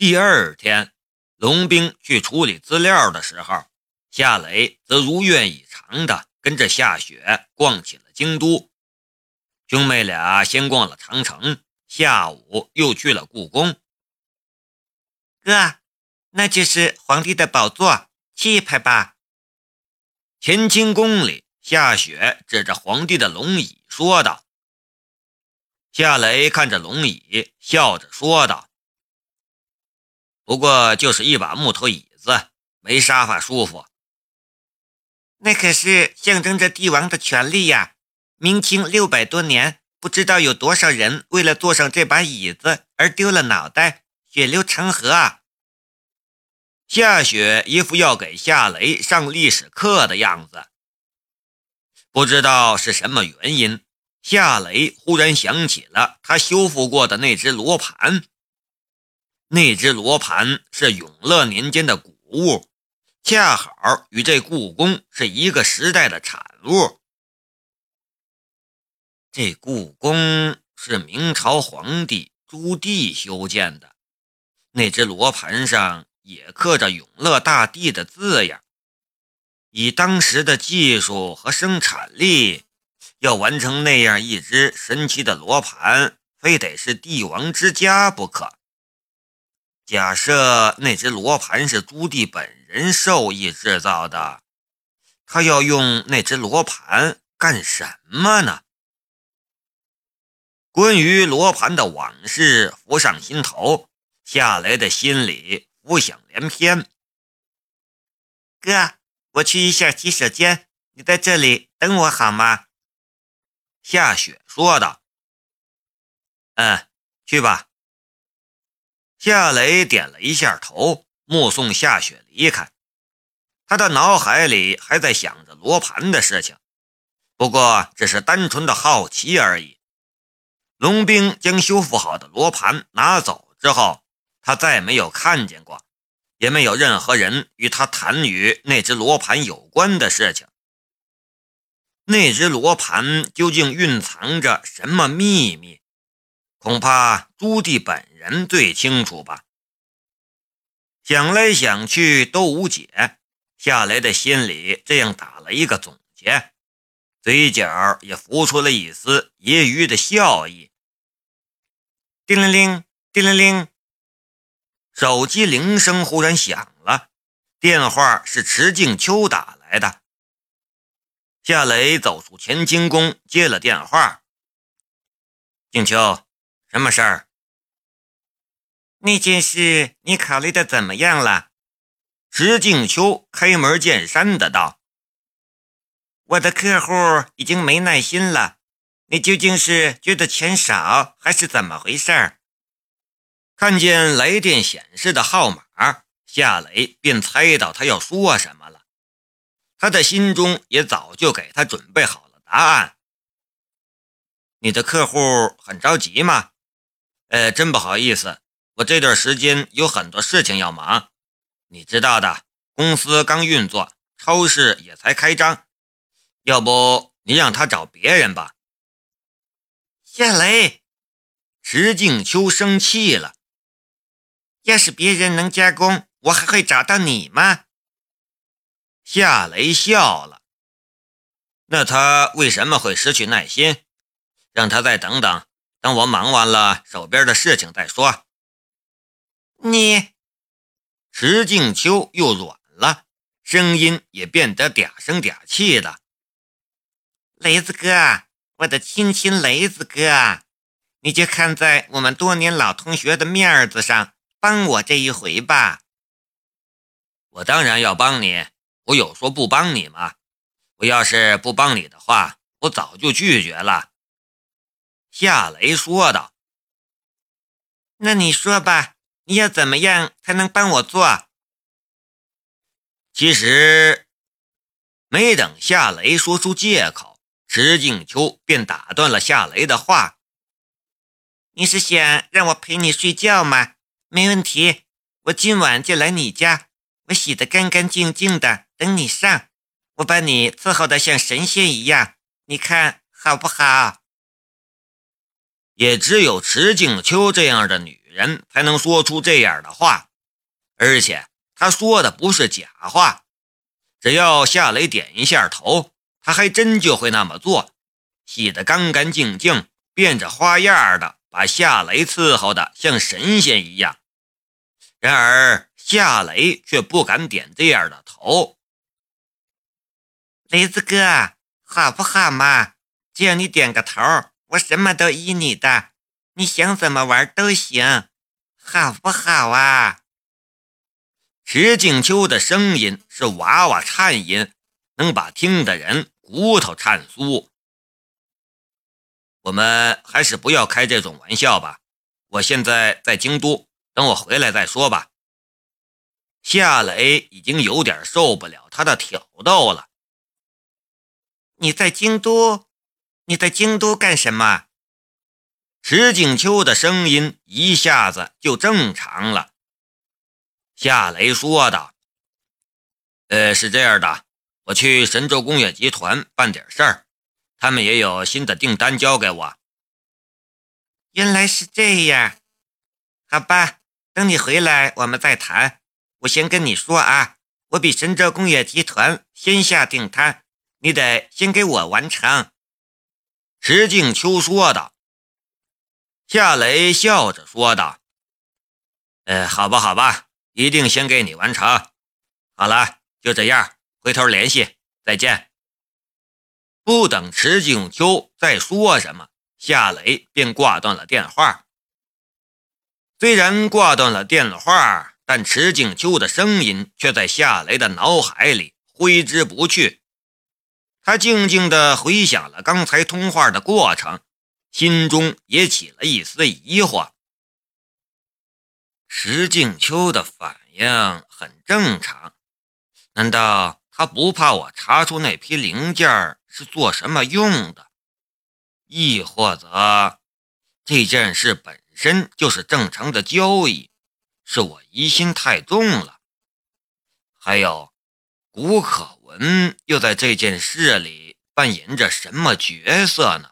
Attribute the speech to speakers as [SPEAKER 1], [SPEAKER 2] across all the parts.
[SPEAKER 1] 第二天，龙兵去处理资料的时候，夏雷则如愿以偿的跟着夏雪逛起了京都。兄妹俩先逛了长城，下午又去了故宫。
[SPEAKER 2] 哥，那就是皇帝的宝座，气派吧？
[SPEAKER 1] 乾清宫里，夏雪指着皇帝的龙椅说道。夏雷看着龙椅，笑着说道：“不过就是一把木头椅子，没沙发舒服。
[SPEAKER 2] 那可是象征着帝王的权力呀！明清六百多年，不知道有多少人为了坐上这把椅子而丢了脑袋，血流成河啊！”
[SPEAKER 1] 夏雪一副要给夏雷上历史课的样子，不知道是什么原因。夏雷忽然想起了他修复过的那只罗盘，那只罗盘是永乐年间的古物，恰好与这故宫是一个时代的产物。这故宫是明朝皇帝朱棣修建的，那只罗盘上也刻着永乐大帝的字样，以当时的技术和生产力。要完成那样一只神奇的罗盘，非得是帝王之家不可。假设那只罗盘是朱棣本人授意制造的，他要用那只罗盘干什么呢？关于罗盘的往事浮上心头，夏雷的心里浮想联翩。
[SPEAKER 2] 哥，我去一下洗手间，你在这里等我好吗？
[SPEAKER 1] 夏雪说道：“嗯，去吧。”夏雷点了一下头，目送夏雪离开。他的脑海里还在想着罗盘的事情，不过只是单纯的好奇而已。龙兵将修复好的罗盘拿走之后，他再没有看见过，也没有任何人与他谈与那只罗盘有关的事情。那只罗盘究竟蕴藏着什么秘密？恐怕朱棣本人最清楚吧。想来想去都无解，夏雷的心里这样打了一个总结，嘴角也浮出了一丝揶揄的笑意。
[SPEAKER 2] 叮铃铃，叮铃铃，
[SPEAKER 1] 手机铃声忽然响了，电话是池静秋打来的。夏雷走出乾清宫，接了电话。静秋，什么事儿？
[SPEAKER 2] 那件事你考虑的怎么样了？
[SPEAKER 1] 石静秋开门见山的道：“
[SPEAKER 2] 我的客户已经没耐心了，你究竟是觉得钱少，还是怎么回事？”
[SPEAKER 1] 看见来电显示的号码，夏雷便猜到他要说什么了。他的心中也早就给他准备好了答案。你的客户很着急吗？呃，真不好意思，我这段时间有很多事情要忙。你知道的，公司刚运作，超市也才开张。要不你让他找别人吧。
[SPEAKER 2] 夏雷，
[SPEAKER 1] 石静秋生气了。
[SPEAKER 2] 要是别人能加工，我还会找到你吗？
[SPEAKER 1] 夏雷笑了，那他为什么会失去耐心？让他再等等，等我忙完了手边的事情再说。
[SPEAKER 2] 你，
[SPEAKER 1] 石静秋又软了，声音也变得嗲声嗲气的。
[SPEAKER 2] 雷子哥，我的亲亲雷子哥，你就看在我们多年老同学的面子上，帮我这一回吧。
[SPEAKER 1] 我当然要帮你。我有说不帮你吗？我要是不帮你的话，我早就拒绝了。”夏雷说道。
[SPEAKER 2] “那你说吧，你要怎么样才能帮我做？”
[SPEAKER 1] 其实，没等夏雷说出借口，石静秋便打断了夏雷的话：“
[SPEAKER 2] 你是想让我陪你睡觉吗？没问题，我今晚就来你家，我洗得干干净净的。”等你上，我把你伺候的像神仙一样，你看好不好？
[SPEAKER 1] 也只有池静秋这样的女人才能说出这样的话，而且她说的不是假话。只要夏雷点一下头，他还真就会那么做，洗得干干净净，变着花样的把夏雷伺候的像神仙一样。然而夏雷却不敢点这样的头。
[SPEAKER 2] 雷子哥，好不好嘛？只要你点个头，我什么都依你的，你想怎么玩都行，好不好啊？
[SPEAKER 1] 石静秋的声音是娃娃颤音，能把听的人骨头颤酥。我们还是不要开这种玩笑吧。我现在在京都，等我回来再说吧。夏磊已经有点受不了他的挑逗了。
[SPEAKER 2] 你在京都？你在京都干什么？
[SPEAKER 1] 石景秋的声音一下子就正常了。夏雷说道：“呃，是这样的，我去神州工业集团办点事儿，他们也有新的订单交给我。”
[SPEAKER 2] 原来是这样，好吧，等你回来我们再谈。我先跟你说啊，我比神州工业集团先下订单，你得先给我完成。”
[SPEAKER 1] 石静秋说道。夏雷笑着说道：“呃，好吧，好吧。”一定先给你完成。好了，就这样，回头联系，再见。不等池静秋再说什么，夏雷便挂断了电话。虽然挂断了电话，但池静秋的声音却在夏雷的脑海里挥之不去。他静静地回想了刚才通话的过程，心中也起了一丝疑惑。石静秋的反应很正常，难道他不怕我查出那批零件是做什么用的？亦或者这件事本身就是正常的交易，是我疑心太重了？还有，古可嗯又在这件事里扮演着什么角色呢？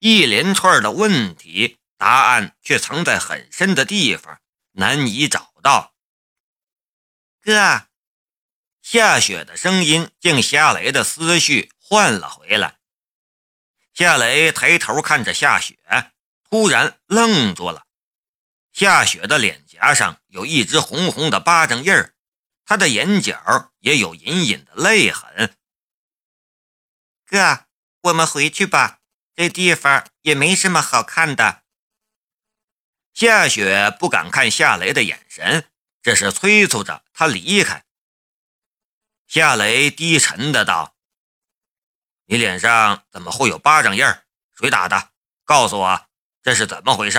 [SPEAKER 1] 一连串的问题。答案却藏在很深的地方，难以找到。
[SPEAKER 2] 哥，
[SPEAKER 1] 夏雪的声音将夏雷的思绪换了回来。夏雷抬头看着夏雪，突然愣住了。夏雪的脸颊上有一只红红的巴掌印儿，他的眼角也有隐隐的泪痕。
[SPEAKER 2] 哥，我们回去吧，这地方也没什么好看的。
[SPEAKER 1] 夏雪不敢看夏雷的眼神，这是催促着他离开。夏雷低沉的道：“你脸上怎么会有巴掌印儿？谁打的？告诉我，这是怎么回事？”“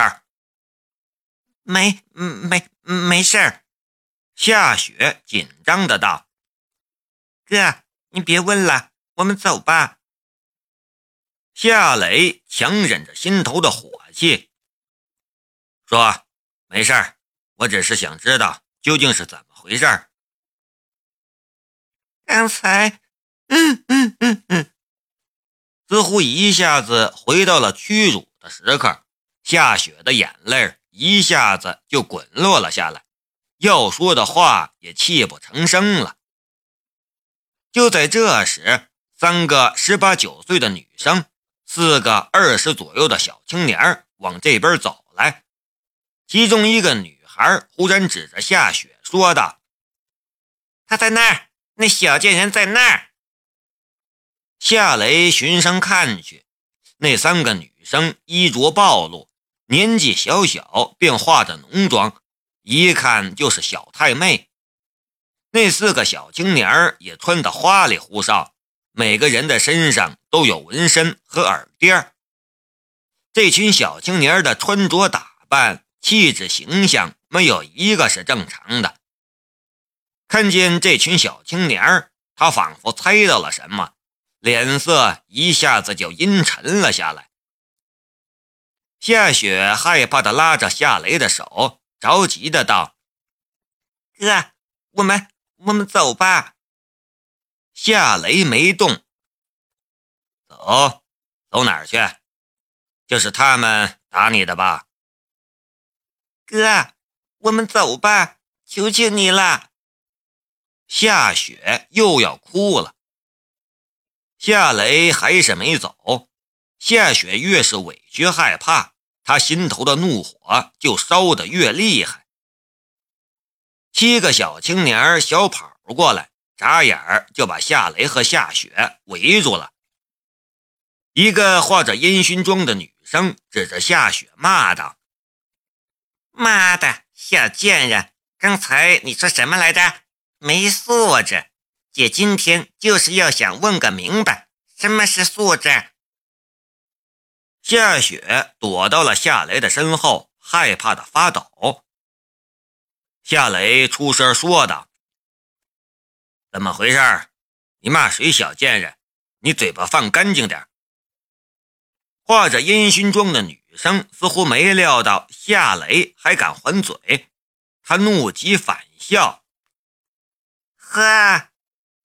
[SPEAKER 2] 没，没，没事儿。”
[SPEAKER 1] 夏雪紧张的道。
[SPEAKER 2] “哥，你别问了，我们走吧。”
[SPEAKER 1] 夏雷强忍着心头的火气。说没事儿，我只是想知道究竟是怎么回事儿。
[SPEAKER 2] 刚才，嗯嗯嗯嗯，
[SPEAKER 1] 似乎一下子回到了屈辱的时刻，夏雪的眼泪一下子就滚落了下来，要说的话也泣不成声了。就在这时，三个十八九岁的女生，四个二十左右的小青年往这边走来。其中一个女孩忽然指着夏雪说道：“
[SPEAKER 2] 她在那儿，那小贱人在那儿。”
[SPEAKER 1] 夏雷循声看去，那三个女生衣着暴露，年纪小小便化着浓妆，一看就是小太妹。那四个小青年也穿得花里胡哨，每个人的身上都有纹身和耳钉。这群小青年的穿着打扮。气质形象没有一个是正常的。看见这群小青年他仿佛猜到了什么，脸色一下子就阴沉了下来。夏雪害怕的拉着夏雷的手，着急的道：“
[SPEAKER 2] 哥，我们我们走吧。”
[SPEAKER 1] 夏雷没动。走，走哪儿去？就是他们打你的吧？
[SPEAKER 2] 哥，我们走吧，求求你了。
[SPEAKER 1] 夏雪又要哭了。夏雷还是没走。夏雪越是委屈害怕，他心头的怒火就烧得越厉害。七个小青年小跑过来，眨眼就把夏雷和夏雪围住了。一个画着烟熏妆的女生指着夏雪骂道：“
[SPEAKER 2] 妈的，小贱人！刚才你说什么来着？没素质！姐今天就是要想问个明白，什么是素质？”
[SPEAKER 1] 夏雪躲到了夏雷的身后，害怕的发抖。夏雷出声说道：“怎么回事？你骂谁小贱人？你嘴巴放干净点。”画着烟熏妆的女生似乎没料到夏雷还敢还嘴，她怒极反笑：“
[SPEAKER 2] 呵，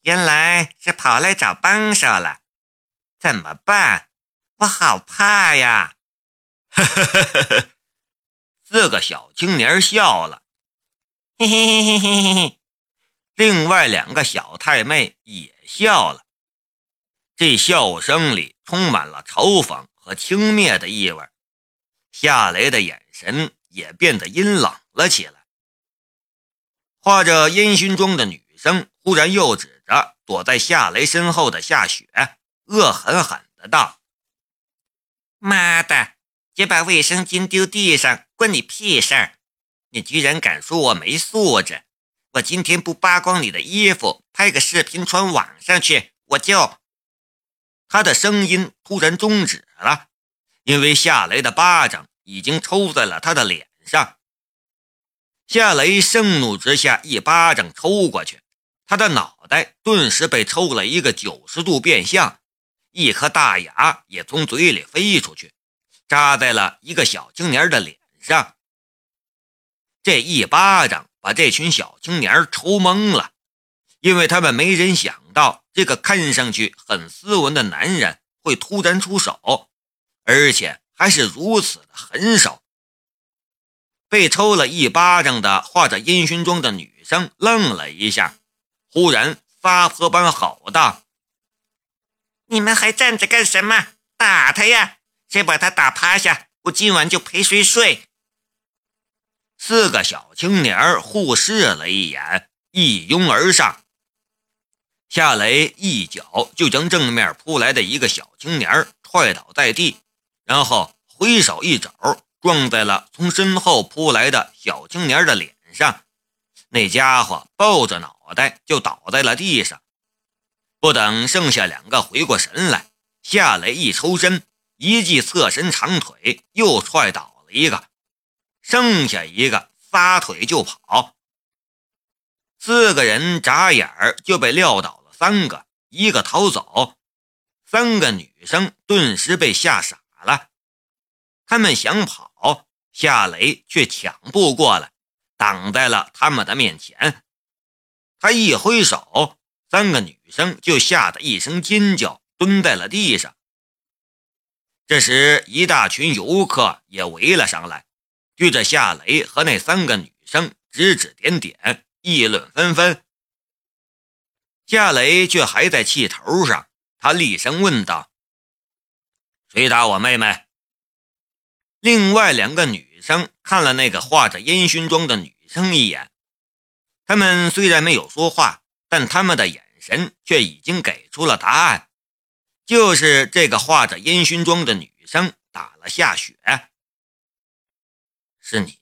[SPEAKER 2] 原来是跑来找帮手了，怎么办？我好怕呀！”
[SPEAKER 1] 呵呵呵呵呵，四个小青年笑了，
[SPEAKER 2] 嘿嘿嘿嘿嘿嘿。
[SPEAKER 1] 另外两个小太妹也笑了，这笑声里充满了嘲讽。和轻蔑的意味，夏雷的眼神也变得阴冷了起来。画着烟熏妆的女生忽然又指着躲在夏雷身后的夏雪，恶狠狠的道：“
[SPEAKER 2] 妈的，姐把卫生巾丢地上，关你屁事儿！你居然敢说我没素质！我今天不扒光你的衣服，拍个视频传网上去，我就……”
[SPEAKER 1] 他的声音突然终止了，因为夏雷的巴掌已经抽在了他的脸上。夏雷盛怒之下一巴掌抽过去，他的脑袋顿时被抽了一个九十度变向，一颗大牙也从嘴里飞出去，扎在了一个小青年的脸上。这一巴掌把这群小青年抽懵了，因为他们没人想到。这个看上去很斯文的男人会突然出手，而且还是如此的狠手。被抽了一巴掌的画着烟熏妆的女生愣了一下，忽然撒泼般吼道：“
[SPEAKER 2] 你们还站着干什么？打他呀！谁把他打趴下，我今晚就陪谁睡。”
[SPEAKER 1] 四个小青年互视了一眼，一拥而上。夏雷一脚就将正面扑来的一个小青年踹倒在地，然后挥手一肘撞在了从身后扑来的小青年的脸上，那家伙抱着脑袋就倒在了地上。不等剩下两个回过神来，夏雷一抽身，一记侧身长腿又踹倒了一个，剩下一个撒腿就跑。四个人眨眼就被撂倒了。三个，一个逃走，三个女生顿时被吓傻了。他们想跑，夏雷却抢不过来，挡在了他们的面前。他一挥手，三个女生就吓得一声尖叫，蹲在了地上。这时，一大群游客也围了上来，对着夏雷和那三个女生指指点点，议论纷纷。夏雷却还在气头上，他厉声问道：“谁打我妹妹？”另外两个女生看了那个画着烟熏妆的女生一眼，她们虽然没有说话，但他们的眼神却已经给出了答案，就是这个画着烟熏妆的女生打了夏雪。是你？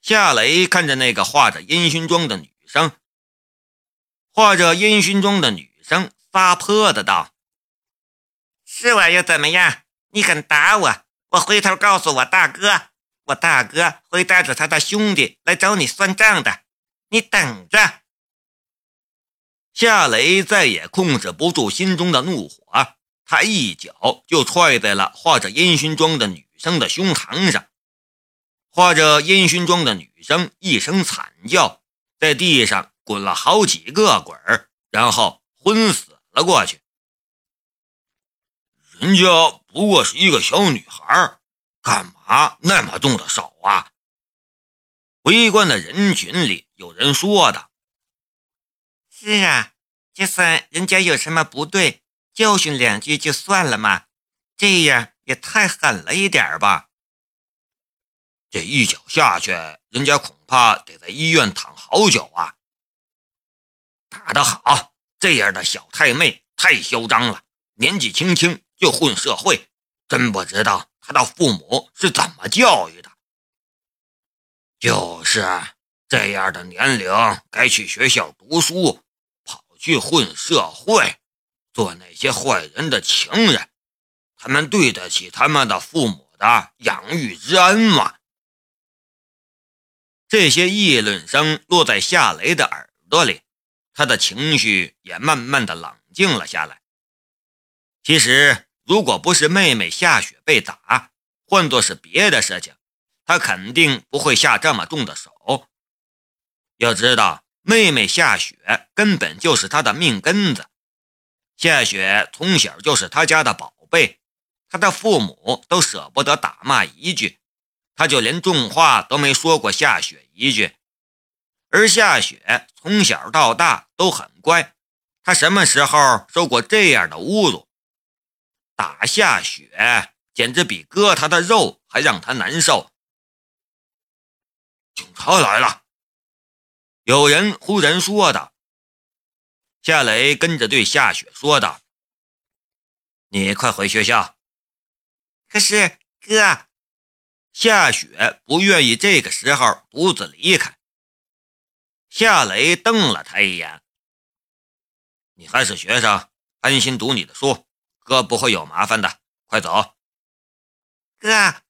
[SPEAKER 1] 夏雷看着那个画着烟熏妆的女生。画着烟熏妆的女生撒泼的道：“
[SPEAKER 2] 是我又怎么样？你敢打我，我回头告诉我大哥，我大哥会带着他的兄弟来找你算账的，你等着。”
[SPEAKER 1] 夏雷再也控制不住心中的怒火，他一脚就踹在了画着烟熏妆的女生的胸膛上。画着烟熏妆的女生一声惨叫，在地上。滚了好几个滚儿，然后昏死了过去。人家不过是一个小女孩，干嘛那么动的手啊？围观的人群里有人说道：“
[SPEAKER 2] 是啊，就算人家有什么不对，教训两句就算了嘛，这样也太狠了一点吧。”
[SPEAKER 1] 这一脚下去，人家恐怕得在医院躺好久啊！打得好，这样的小太妹太嚣张了，年纪轻轻就混社会，真不知道她的父母是怎么教育的。就是这样的年龄，该去学校读书，去混社会，做那些坏人的情人，他们对得起他们的父母的养育之恩吗？这些议论声落在夏雷的耳朵里，他的情绪也慢慢的冷静了下来。其实，如果不是妹妹夏雪被打，换作是别的事情，他肯定不会下这么重的手。要知道，妹妹夏雪根本就是他的命根子，夏雪从小就是他家的宝贝，他的父母都舍不得打骂一句。他就连重话都没说过夏雪一句，而夏雪从小到大都很乖，他什么时候受过这样的侮辱？打夏雪简直比割他的肉还让他难受。警察来了，有人忽然说道。夏雷跟着对夏雪说道：“你快回学校。”
[SPEAKER 2] 可是哥。
[SPEAKER 1] 夏雪不愿意这个时候独自离开。夏雷瞪了他一眼：“你还是学生，安心读你的书，哥不会有麻烦的。快走。”
[SPEAKER 2] 哥，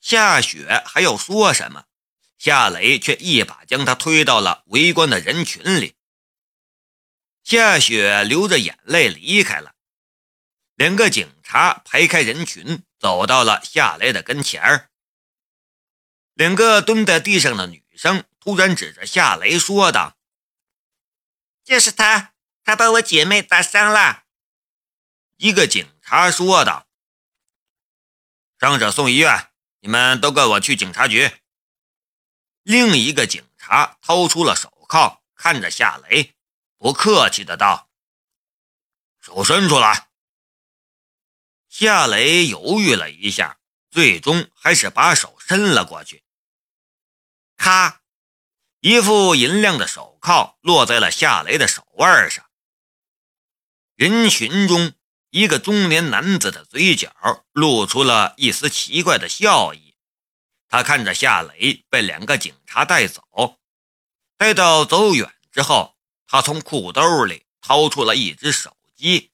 [SPEAKER 1] 夏雪还要说什么，夏雷却一把将他推到了围观的人群里。夏雪流着眼泪离开了。两个警察排开人群，走到了夏雷的跟前儿。两个蹲在地上的女生突然指着夏雷说道：“
[SPEAKER 2] 就是他，他把我姐妹打伤了。”
[SPEAKER 1] 一个警察说道：“伤者送医院，你们都跟我去警察局。”另一个警察掏出了手铐，看着夏雷，不客气的道：“手伸出来。”夏雷犹豫了一下，最终还是把手伸了过去。咔！一副银亮的手铐落在了夏雷的手腕上。人群中，一个中年男子的嘴角露出了一丝奇怪的笑意。他看着夏雷被两个警察带走，待到走远之后，他从裤兜里掏出了一只手机，